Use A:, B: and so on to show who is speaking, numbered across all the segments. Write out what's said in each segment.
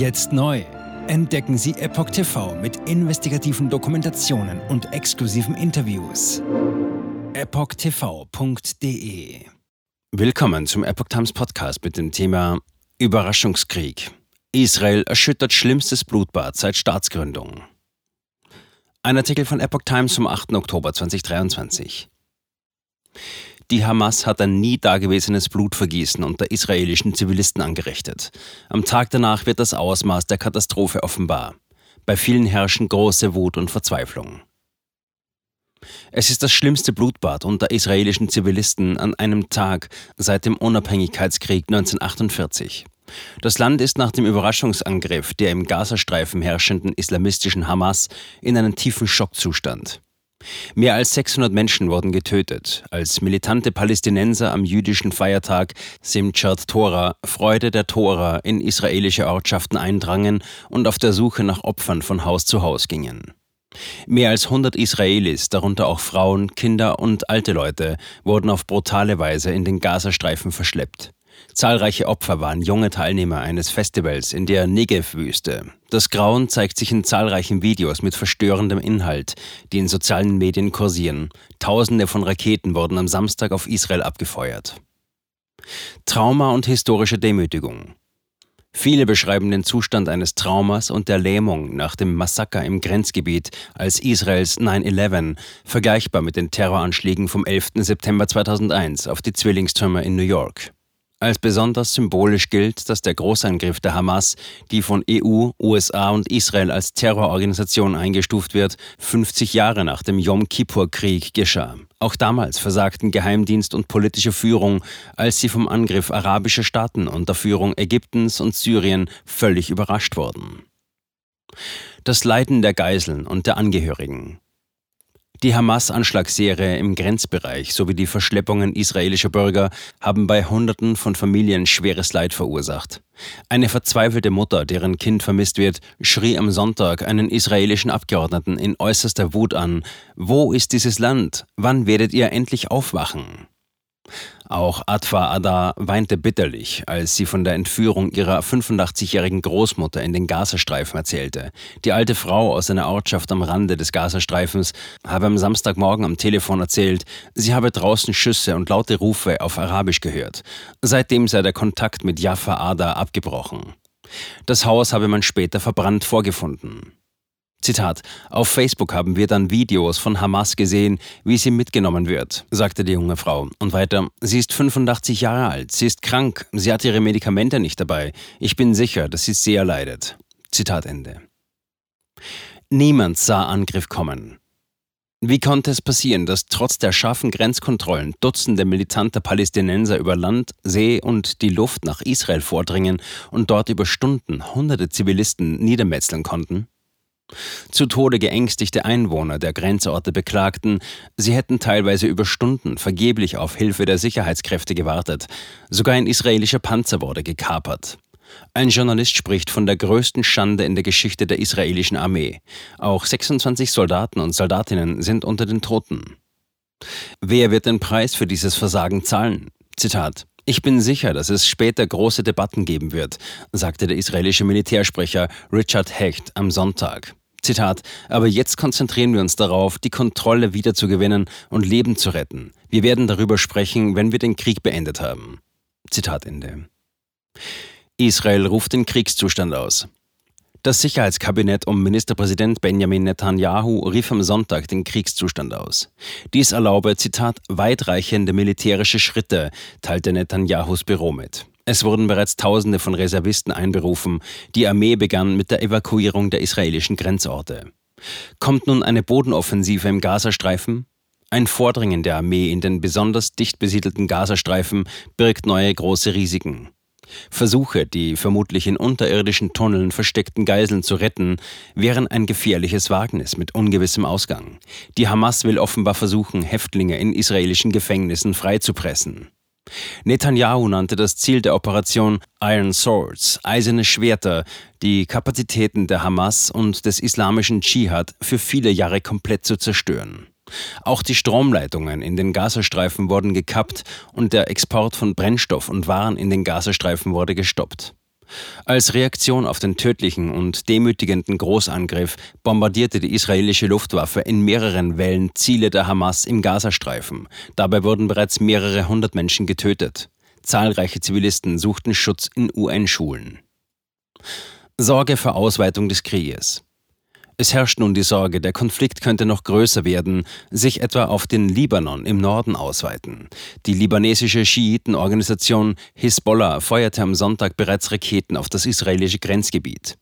A: Jetzt neu. Entdecken Sie Epoch TV mit investigativen Dokumentationen und exklusiven Interviews. EpochTV.de Willkommen zum Epoch Times Podcast mit dem Thema Überraschungskrieg. Israel erschüttert schlimmstes Blutbad seit Staatsgründung. Ein Artikel von Epoch Times vom 8. Oktober 2023. Die Hamas hat ein nie dagewesenes Blutvergießen unter israelischen Zivilisten angerichtet. Am Tag danach wird das Ausmaß der Katastrophe offenbar. Bei vielen herrschen große Wut und Verzweiflung. Es ist das schlimmste Blutbad unter israelischen Zivilisten an einem Tag seit dem Unabhängigkeitskrieg 1948. Das Land ist nach dem Überraschungsangriff der im Gazastreifen herrschenden islamistischen Hamas in einem tiefen Schockzustand. Mehr als 600 Menschen wurden getötet, als militante Palästinenser am jüdischen Feiertag Simchat Torah, Freude der Tora, in israelische Ortschaften eindrangen und auf der Suche nach Opfern von Haus zu Haus gingen. Mehr als 100 Israelis, darunter auch Frauen, Kinder und alte Leute, wurden auf brutale Weise in den Gazastreifen verschleppt. Zahlreiche Opfer waren junge Teilnehmer eines Festivals in der Negev-Wüste. Das Grauen zeigt sich in zahlreichen Videos mit verstörendem Inhalt, die in sozialen Medien kursieren. Tausende von Raketen wurden am Samstag auf Israel abgefeuert. Trauma und historische Demütigung. Viele beschreiben den Zustand eines Traumas und der Lähmung nach dem Massaker im Grenzgebiet als Israels 9-11, vergleichbar mit den Terroranschlägen vom 11. September 2001 auf die Zwillingstürme in New York. Als besonders symbolisch gilt, dass der Großangriff der Hamas, die von EU, USA und Israel als Terrororganisation eingestuft wird, 50 Jahre nach dem Yom Kippur-Krieg geschah. Auch damals versagten Geheimdienst und politische Führung, als sie vom Angriff arabischer Staaten unter Führung Ägyptens und Syrien völlig überrascht wurden. Das Leiden der Geiseln und der Angehörigen. Die Hamas-Anschlagsserie im Grenzbereich sowie die Verschleppungen israelischer Bürger haben bei Hunderten von Familien schweres Leid verursacht. Eine verzweifelte Mutter, deren Kind vermisst wird, schrie am Sonntag einen israelischen Abgeordneten in äußerster Wut an. Wo ist dieses Land? Wann werdet ihr endlich aufwachen? Auch Atfa Ada weinte bitterlich, als sie von der Entführung ihrer 85-jährigen Großmutter in den Gazastreifen erzählte. Die alte Frau aus einer Ortschaft am Rande des Gazastreifens habe am Samstagmorgen am Telefon erzählt, sie habe draußen Schüsse und laute Rufe auf Arabisch gehört. Seitdem sei der Kontakt mit Jaffa Ada abgebrochen. Das Haus habe man später verbrannt vorgefunden. Zitat, auf Facebook haben wir dann Videos von Hamas gesehen, wie sie mitgenommen wird, sagte die junge Frau. Und weiter, sie ist 85 Jahre alt, sie ist krank, sie hat ihre Medikamente nicht dabei. Ich bin sicher, dass sie sehr leidet. Zitat Ende. Niemand sah Angriff kommen. Wie konnte es passieren, dass trotz der scharfen Grenzkontrollen Dutzende militanter Palästinenser über Land, See und die Luft nach Israel vordringen und dort über Stunden hunderte Zivilisten niedermetzeln konnten? Zu Tode geängstigte Einwohner der Grenzorte beklagten, sie hätten teilweise über Stunden vergeblich auf Hilfe der Sicherheitskräfte gewartet. Sogar ein israelischer Panzer wurde gekapert. Ein Journalist spricht von der größten Schande in der Geschichte der israelischen Armee. Auch 26 Soldaten und Soldatinnen sind unter den Toten. Wer wird den Preis für dieses Versagen zahlen? Zitat. Ich bin sicher, dass es später große Debatten geben wird, sagte der israelische Militärsprecher Richard Hecht am Sonntag. Zitat, aber jetzt konzentrieren wir uns darauf, die Kontrolle wiederzugewinnen und Leben zu retten. Wir werden darüber sprechen, wenn wir den Krieg beendet haben. Zitat Ende. Israel ruft den Kriegszustand aus. Das Sicherheitskabinett um Ministerpräsident Benjamin Netanyahu rief am Sonntag den Kriegszustand aus. Dies erlaube, Zitat, weitreichende militärische Schritte, teilte Netanyahus Büro mit. Es wurden bereits Tausende von Reservisten einberufen. Die Armee begann mit der Evakuierung der israelischen Grenzorte. Kommt nun eine Bodenoffensive im Gazastreifen? Ein Vordringen der Armee in den besonders dicht besiedelten Gazastreifen birgt neue große Risiken. Versuche, die vermutlich in unterirdischen Tunneln versteckten Geiseln zu retten, wären ein gefährliches Wagnis mit ungewissem Ausgang. Die Hamas will offenbar versuchen, Häftlinge in israelischen Gefängnissen freizupressen. Netanyahu nannte das Ziel der Operation Iron Swords, eiserne Schwerter, die Kapazitäten der Hamas und des islamischen Dschihad für viele Jahre komplett zu zerstören. Auch die Stromleitungen in den Gazastreifen wurden gekappt und der Export von Brennstoff und Waren in den Gazastreifen wurde gestoppt. Als Reaktion auf den tödlichen und demütigenden Großangriff bombardierte die israelische Luftwaffe in mehreren Wellen Ziele der Hamas im Gazastreifen. Dabei wurden bereits mehrere hundert Menschen getötet. Zahlreiche Zivilisten suchten Schutz in UN-Schulen. Sorge vor Ausweitung des Krieges. Es herrscht nun die Sorge, der Konflikt könnte noch größer werden, sich etwa auf den Libanon im Norden ausweiten. Die libanesische Schiitenorganisation Hisbollah feuerte am Sonntag bereits Raketen auf das israelische Grenzgebiet.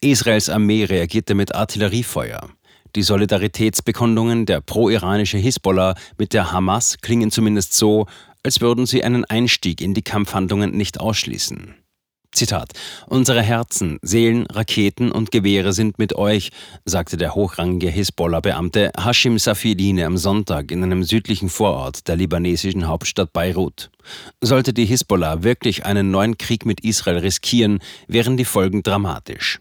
A: Israels Armee reagierte mit Artilleriefeuer. Die Solidaritätsbekundungen der pro-iranische Hisbollah mit der Hamas klingen zumindest so, als würden sie einen Einstieg in die Kampfhandlungen nicht ausschließen. Zitat: Unsere Herzen, Seelen, Raketen und Gewehre sind mit euch, sagte der hochrangige Hisbollah-Beamte Hashim Safidine am Sonntag in einem südlichen Vorort der libanesischen Hauptstadt Beirut. Sollte die Hisbollah wirklich einen neuen Krieg mit Israel riskieren, wären die Folgen dramatisch.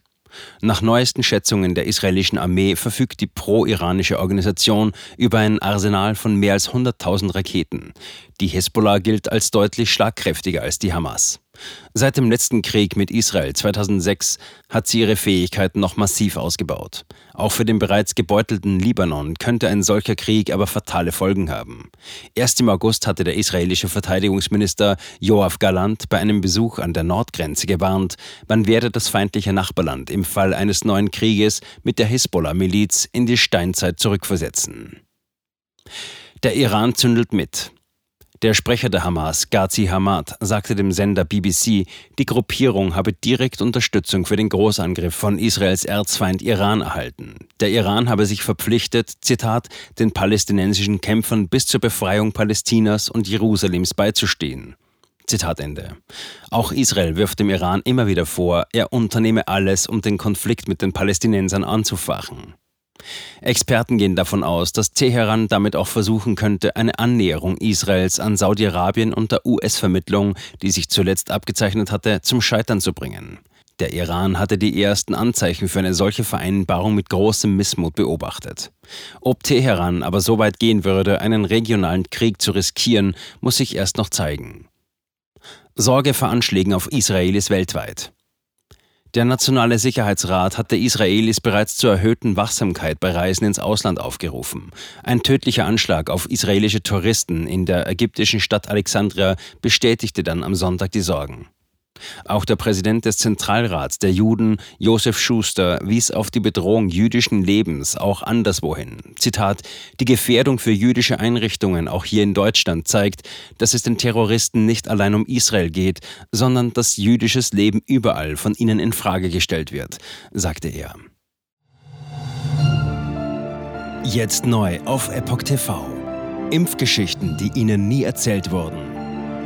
A: Nach neuesten Schätzungen der israelischen Armee verfügt die pro-iranische Organisation über ein Arsenal von mehr als 100.000 Raketen. Die Hezbollah gilt als deutlich schlagkräftiger als die Hamas. Seit dem letzten Krieg mit Israel 2006 hat sie ihre Fähigkeiten noch massiv ausgebaut. Auch für den bereits gebeutelten Libanon könnte ein solcher Krieg aber fatale Folgen haben. Erst im August hatte der israelische Verteidigungsminister Joachim Galant bei einem Besuch an der Nordgrenze gewarnt, man werde das feindliche Nachbarland im Fall eines neuen Krieges mit der Hisbollah-Miliz in die Steinzeit zurückversetzen. Der Iran zündelt mit. Der Sprecher der Hamas, Ghazi Hamad, sagte dem Sender BBC, die Gruppierung habe direkt Unterstützung für den Großangriff von Israels Erzfeind Iran erhalten. Der Iran habe sich verpflichtet, Zitat, den palästinensischen Kämpfern bis zur Befreiung Palästinas und Jerusalems beizustehen. Zitat Ende. Auch Israel wirft dem Iran immer wieder vor, er unternehme alles, um den Konflikt mit den Palästinensern anzufachen. Experten gehen davon aus, dass Teheran damit auch versuchen könnte, eine Annäherung Israels an Saudi-Arabien unter US-Vermittlung, die sich zuletzt abgezeichnet hatte, zum Scheitern zu bringen. Der Iran hatte die ersten Anzeichen für eine solche Vereinbarung mit großem Missmut beobachtet. Ob Teheran aber so weit gehen würde, einen regionalen Krieg zu riskieren, muss sich erst noch zeigen. Sorge vor Anschlägen auf Israelis weltweit. Der Nationale Sicherheitsrat hatte Israelis bereits zur erhöhten Wachsamkeit bei Reisen ins Ausland aufgerufen. Ein tödlicher Anschlag auf israelische Touristen in der ägyptischen Stadt Alexandria bestätigte dann am Sonntag die Sorgen. Auch der Präsident des Zentralrats der Juden, Josef Schuster, wies auf die Bedrohung jüdischen Lebens auch anderswohin. Zitat: Die Gefährdung für jüdische Einrichtungen auch hier in Deutschland zeigt, dass es den Terroristen nicht allein um Israel geht, sondern dass jüdisches Leben überall von ihnen in Frage gestellt wird, sagte er. Jetzt neu auf Epoch TV. Impfgeschichten, die Ihnen nie erzählt wurden.